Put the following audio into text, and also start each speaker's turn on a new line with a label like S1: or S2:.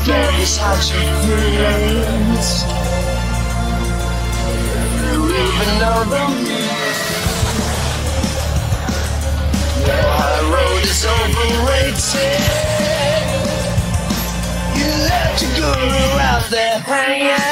S1: forget is how she feels. You even know the The high road is overrated. You left your guru out there hanging.